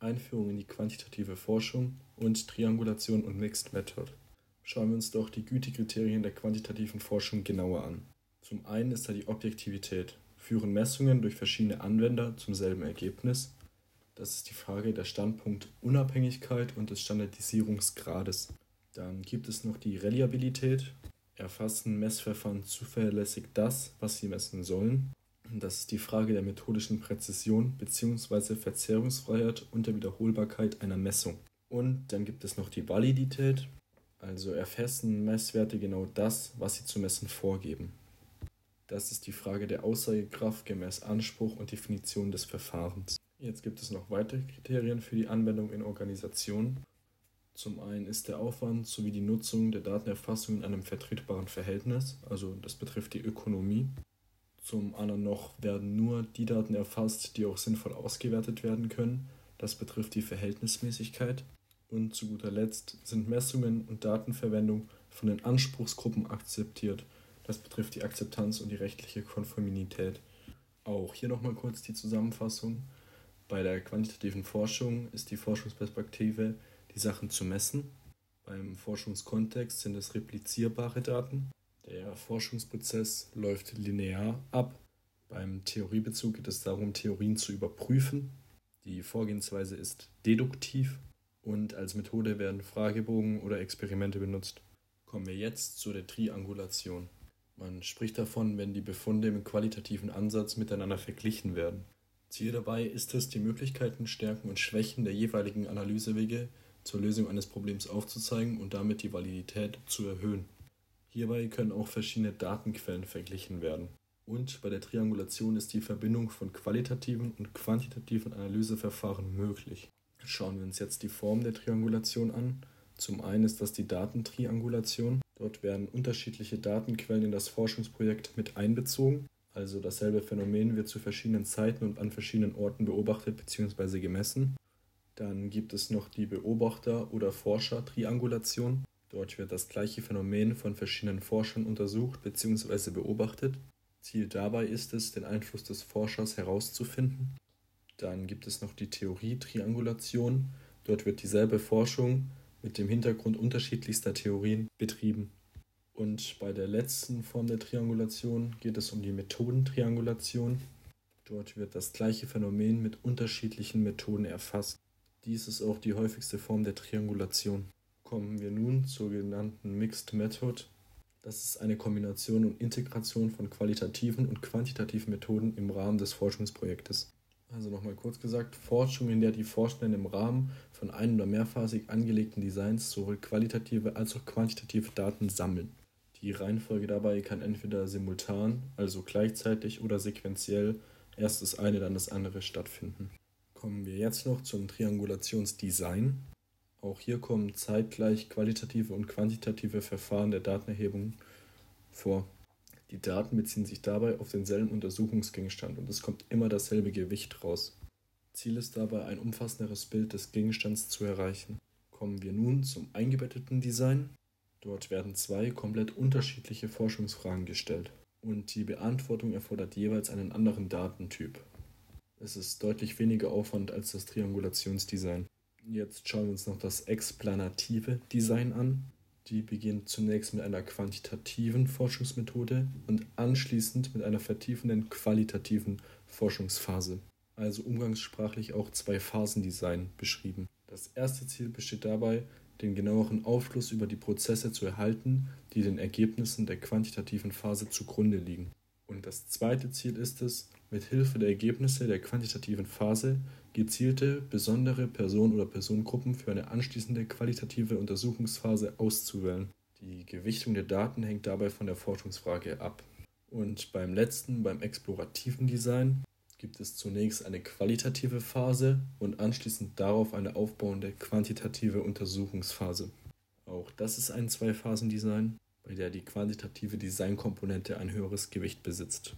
Einführung in die quantitative Forschung und Triangulation und Mixed Method. Schauen wir uns doch die Gütekriterien der quantitativen Forschung genauer an. Zum einen ist da die Objektivität. Führen Messungen durch verschiedene Anwender zum selben Ergebnis? Das ist die Frage der Standpunktunabhängigkeit und des Standardisierungsgrades. Dann gibt es noch die Reliabilität. Erfassen Messverfahren zuverlässig das, was sie messen sollen? Das ist die Frage der methodischen Präzision bzw. Verzerrungsfreiheit und der Wiederholbarkeit einer Messung. Und dann gibt es noch die Validität, also erfassen Messwerte genau das, was sie zu messen vorgeben. Das ist die Frage der Aussagekraft gemäß Anspruch und Definition des Verfahrens. Jetzt gibt es noch weitere Kriterien für die Anwendung in Organisationen. Zum einen ist der Aufwand sowie die Nutzung der Datenerfassung in einem vertretbaren Verhältnis, also das betrifft die Ökonomie. Zum anderen noch werden nur die Daten erfasst, die auch sinnvoll ausgewertet werden können. Das betrifft die Verhältnismäßigkeit. Und zu guter Letzt sind Messungen und Datenverwendung von den Anspruchsgruppen akzeptiert. Das betrifft die Akzeptanz und die rechtliche Konformität. Auch hier nochmal kurz die Zusammenfassung. Bei der quantitativen Forschung ist die Forschungsperspektive, die Sachen zu messen. Beim Forschungskontext sind es replizierbare Daten. Der Forschungsprozess läuft linear ab. Beim Theoriebezug geht es darum, Theorien zu überprüfen. Die Vorgehensweise ist deduktiv und als Methode werden Fragebogen oder Experimente benutzt. Kommen wir jetzt zu der Triangulation. Man spricht davon, wenn die Befunde im qualitativen Ansatz miteinander verglichen werden. Ziel dabei ist es, die Möglichkeiten, Stärken und Schwächen der jeweiligen Analysewege zur Lösung eines Problems aufzuzeigen und damit die Validität zu erhöhen. Hierbei können auch verschiedene Datenquellen verglichen werden. Und bei der Triangulation ist die Verbindung von qualitativen und quantitativen Analyseverfahren möglich. Schauen wir uns jetzt die Form der Triangulation an. Zum einen ist das die Datentriangulation. Dort werden unterschiedliche Datenquellen in das Forschungsprojekt mit einbezogen. Also dasselbe Phänomen wird zu verschiedenen Zeiten und an verschiedenen Orten beobachtet bzw. gemessen. Dann gibt es noch die Beobachter- oder Forscher-Triangulation. Dort wird das gleiche Phänomen von verschiedenen Forschern untersucht bzw. beobachtet. Ziel dabei ist es, den Einfluss des Forschers herauszufinden. Dann gibt es noch die Theorie-Triangulation. Dort wird dieselbe Forschung mit dem Hintergrund unterschiedlichster Theorien betrieben. Und bei der letzten Form der Triangulation geht es um die Methodentriangulation. Dort wird das gleiche Phänomen mit unterschiedlichen Methoden erfasst. Dies ist auch die häufigste Form der Triangulation kommen wir nun zur genannten Mixed Method. Das ist eine Kombination und Integration von qualitativen und quantitativen Methoden im Rahmen des Forschungsprojektes. Also nochmal kurz gesagt, Forschung, in der die Forschenden im Rahmen von ein- oder mehrphasig angelegten Designs sowohl qualitative als auch quantitative Daten sammeln. Die Reihenfolge dabei kann entweder simultan, also gleichzeitig oder sequenziell erst das eine, dann das andere stattfinden. Kommen wir jetzt noch zum Triangulationsdesign. Auch hier kommen zeitgleich qualitative und quantitative Verfahren der Datenerhebung vor. Die Daten beziehen sich dabei auf denselben Untersuchungsgegenstand und es kommt immer dasselbe Gewicht raus. Ziel ist dabei, ein umfassenderes Bild des Gegenstands zu erreichen. Kommen wir nun zum eingebetteten Design. Dort werden zwei komplett unterschiedliche Forschungsfragen gestellt und die Beantwortung erfordert jeweils einen anderen Datentyp. Es ist deutlich weniger Aufwand als das Triangulationsdesign. Jetzt schauen wir uns noch das explanative Design an. Die beginnt zunächst mit einer quantitativen Forschungsmethode und anschließend mit einer vertiefenden qualitativen Forschungsphase, also umgangssprachlich auch zwei Phasendesign beschrieben. Das erste Ziel besteht dabei, den genaueren Aufschluss über die Prozesse zu erhalten, die den Ergebnissen der quantitativen Phase zugrunde liegen. Und das zweite Ziel ist es, mit Hilfe der Ergebnisse der quantitativen Phase gezielte, besondere Personen oder Personengruppen für eine anschließende qualitative Untersuchungsphase auszuwählen. Die Gewichtung der Daten hängt dabei von der Forschungsfrage ab. Und beim letzten, beim explorativen Design, gibt es zunächst eine qualitative Phase und anschließend darauf eine aufbauende quantitative Untersuchungsphase. Auch das ist ein Zwei-Phasen-Design bei der die quantitative Designkomponente ein höheres Gewicht besitzt